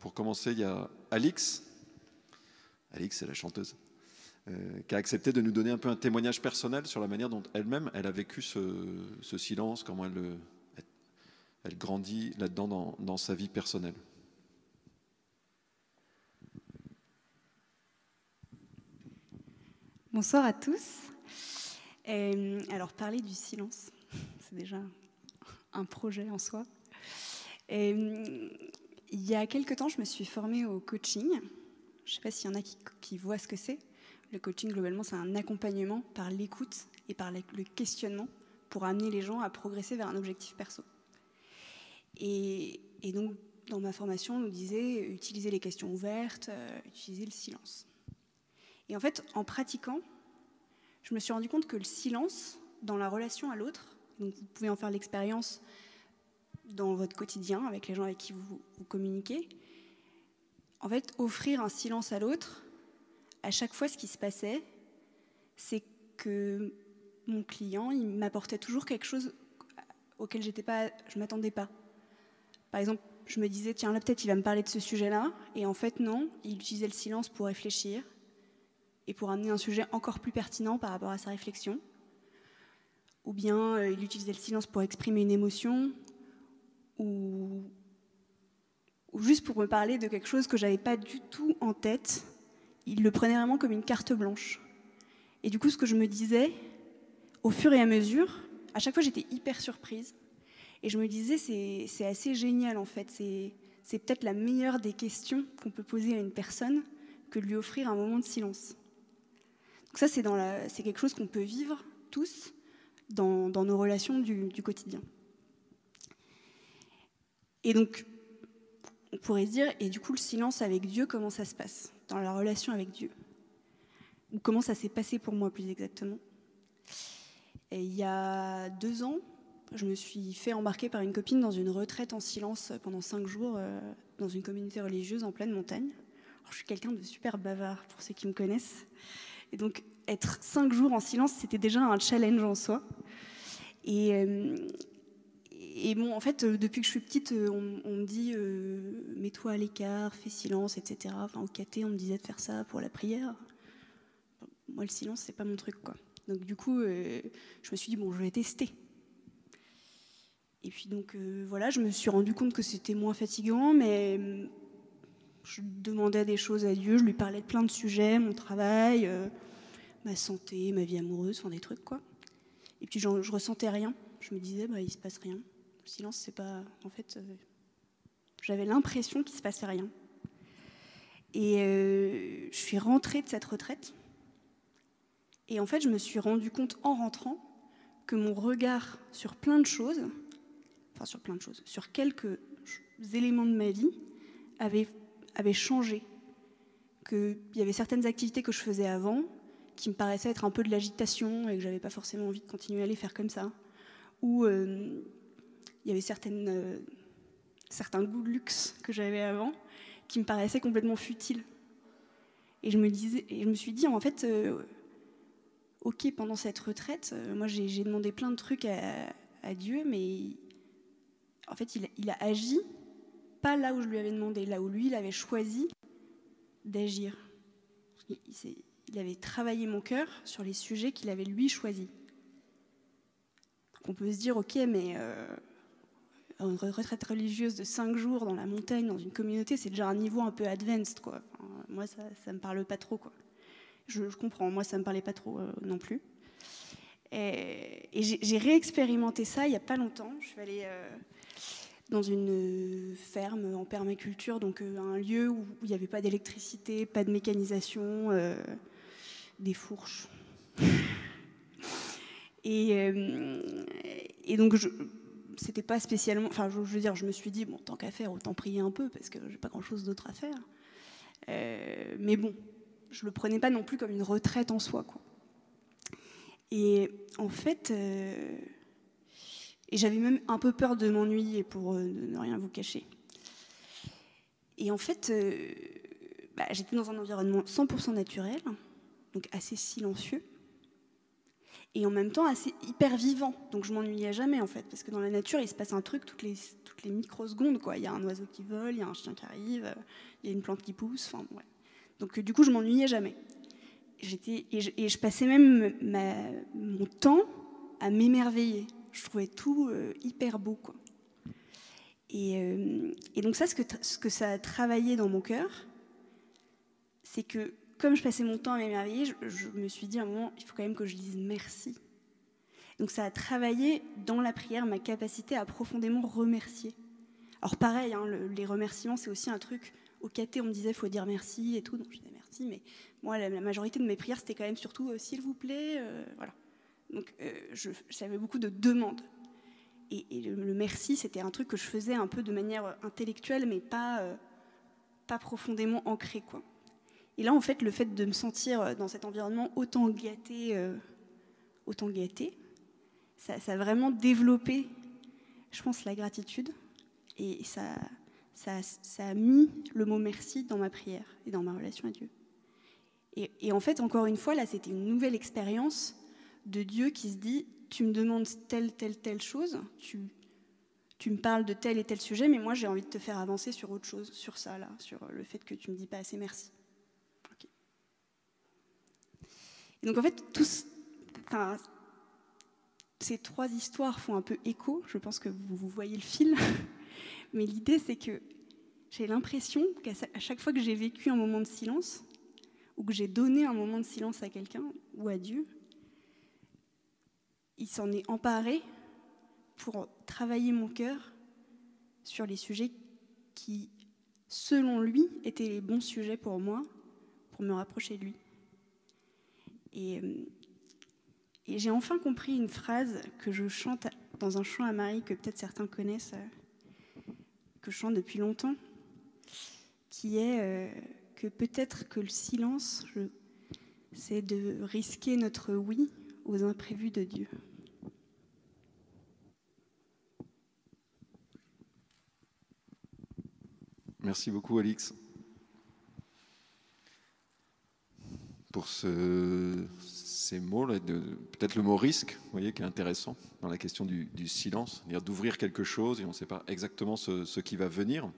Pour commencer, il y a Alix. Alix, c'est la chanteuse. Euh, qui a accepté de nous donner un peu un témoignage personnel sur la manière dont elle-même elle a vécu ce, silence, comment elle, elle grandit là-dedans dans, sa vie personnelle. Bonsoir à tous. Euh, alors, parler du silence, c'est déjà un projet en soi. Euh, il y a quelques temps, je me suis formée au coaching. Je ne sais pas s'il y en a qui, voient ce que c'est. Le coaching, globalement, c'est un accompagnement par l'écoute et par le questionnement pour amener les gens à progresser vers un objectif perso. Et, donc, dans ma formation, on nous disait utiliser les questions ouvertes, euh, utiliser le silence. Et en fait, en pratiquant, je me suis rendu compte que le silence dans la relation à l'autre, vous pouvez en faire l'expérience dans votre quotidien avec les gens avec qui vous, communiquez, en fait, offrir un silence à l'autre, à chaque fois ce qui se passait, c'est que mon client, il m'apportait toujours quelque chose auquel j'étais pas, je m'attendais pas. Par exemple, je me disais, tiens, là peut-être il va me parler de ce sujet-là, et en fait non, il utilisait le silence pour réfléchir, et pour amener un sujet encore plus pertinent par rapport à sa réflexion. Ou bien euh, il utilisait le silence pour exprimer une émotion, ou, ou juste pour me parler de quelque chose que j'avais pas du tout en tête. Il le prenait vraiment comme une carte blanche. Et du coup, ce que je me disais, au fur et à mesure, à chaque fois j'étais hyper surprise. Et je me disais, c'est assez génial en fait. C'est peut-être la meilleure des questions qu'on peut poser à une personne que de lui offrir un moment de silence. Donc ça, c'est quelque chose qu'on peut vivre tous dans, nos relations du, quotidien. Et donc, on pourrait se dire, et du coup, le silence avec Dieu, comment ça se passe dans la relation avec Dieu? Ou comment ça s'est passé pour moi plus exactement? Il y a deux ans, je me suis fait embarquer par une copine dans une retraite en silence pendant cinq jours euh, dans une communauté religieuse en pleine montagne. je suis quelqu'un de super bavard pour ceux qui me connaissent. Et donc, être cinq jours en silence, c'était déjà un challenge en soi. Et, euh, et bon, en fait, euh, depuis que je suis petite, euh, on, me dit mets-toi à l'écart, fais silence, etc. Enfin, au caté, on me disait de faire ça pour la prière. Moi, le silence, c'est pas mon truc, quoi. Donc, du coup, je me suis dit bon, je vais tester. Et puis donc voilà, je me suis rendu compte que c'était moins fatigant, mais je demandais des choses à Dieu, je lui parlais de plein de sujets, mon travail, euh, ma santé, ma vie amoureuse, enfin des trucs quoi. Et puis je ressentais rien. Je me disais, bah, il se passe rien. Le silence, c'est pas. En fait, euh, j'avais l'impression qu'il se passait rien. Et euh, je suis rentrée de cette retraite. Et en fait, je me suis rendu compte en rentrant que mon regard sur plein de choses, enfin sur plein de choses, sur quelques éléments de ma vie, avait avait changé, qu'il y avait certaines activités que je faisais avant qui me paraissaient être un peu de l'agitation et que j'avais pas forcément envie de continuer à les faire comme ça, ou euh, il y avait euh, certains goûts de luxe que j'avais avant qui me paraissaient complètement futiles. Et je me, disais, et je me suis dit, en fait, euh, ok, pendant cette retraite, moi j'ai demandé plein de trucs à, Dieu, mais en fait, il, a agi pas là où je lui avais demandé, là où lui, il avait choisi d'agir. Il, avait travaillé mon cœur sur les sujets qu'il avait lui choisis. on peut se dire, ok, mais euh, une retraite religieuse de cinq jours dans la montagne, dans une communauté, c'est déjà un niveau un peu advanced, quoi. moi, ça, ça me parle pas trop, quoi. Je, comprends, moi, ça me parlait pas trop euh, non plus. Et, j'ai réexpérimenté ça il y a pas longtemps. Je suis allée euh, dans une euh, ferme en permaculture, donc un lieu où il n'y avait pas d'électricité, pas de mécanisation, des fourches. et, donc, c'était pas spécialement. Enfin, je, veux dire, je me suis dit, bon, tant qu'à faire, autant prier un peu, parce que j'ai pas grand chose d'autre à faire. mais bon, je le prenais pas non plus comme une retraite en soi, quoi. Et en fait, et j'avais même un peu peur de m'ennuyer, pour euh, ne rien vous cacher. Et en fait, euh, bah, j'étais dans un environnement 100% naturel, donc assez silencieux, et en même temps assez hyper vivant. Donc je m'ennuyais jamais en fait, parce que dans la nature, il se passe un truc toutes les, toutes les microsecondes. Il y a un oiseau qui vole, il y a un chien qui arrive, il y a une plante qui pousse. Enfin, ouais. Donc du coup, je m'ennuyais jamais. Et, je, passais même mon temps à m'émerveiller. Je trouvais tout hyper beau. Quoi. Et, et, donc ça, ce que, ce que ça a travaillé dans mon cœur, c'est que comme je passais mon temps à m'émerveiller, je, me suis dit à un moment, il faut quand même que je dise merci. Donc ça a travaillé dans la prière ma capacité à profondément remercier. Alors pareil, hein, les remerciements, c'est aussi un truc au caté, on me disait, il faut dire merci et tout. Donc je disais merci, mais moi, la, majorité de mes prières, c'était quand même surtout, euh, s'il vous plaît, euh, voilà. Donc euh, j'avais beaucoup de demandes. Et, le, merci, c'était un truc que je faisais un peu de manière intellectuelle, mais pas, pas profondément ancré, quoi. Et là, en fait, le fait de me sentir euh, dans cet environnement autant gâté, euh, autant gâté, ça, a vraiment développé, je pense, la gratitude. Et ça, a mis le mot merci dans ma prière et dans ma relation à Dieu. Et, en fait, encore une fois, là, c'était une nouvelle expérience de Dieu qui se dit, tu me demandes telle, telle, telle chose, tu, tu me parles de tel et tel sujet, mais moi j'ai envie de te faire avancer sur autre chose, sur ça, là, sur le fait que tu me dis pas assez merci. Donc en fait, ces trois histoires font un peu écho. Je pense que vous, voyez le fil. Mais l'idée, c'est que j'ai l'impression qu'à chaque fois que j'ai vécu un moment de silence, ou que j'ai donné un moment de silence à quelqu'un ou à Dieu, il s'en est emparé pour travailler mon cœur sur les sujets qui, selon lui, étaient les bons sujets pour moi, pour me rapprocher de lui. Euh, et, j'ai enfin compris une phrase que je chante dans un chant à Marie que peut-être certains connaissent, euh, que je chante depuis longtemps, qui est euh, que peut-être que le silence, c'est de risquer notre oui aux imprévus de Dieu. Merci beaucoup, Alix. Pour ces mots, peut-être le mot risque, vous voyez, qui est intéressant dans la question du, silence, c'est-à-dire d'ouvrir quelque chose et on ne sait pas exactement ce, qui va venir.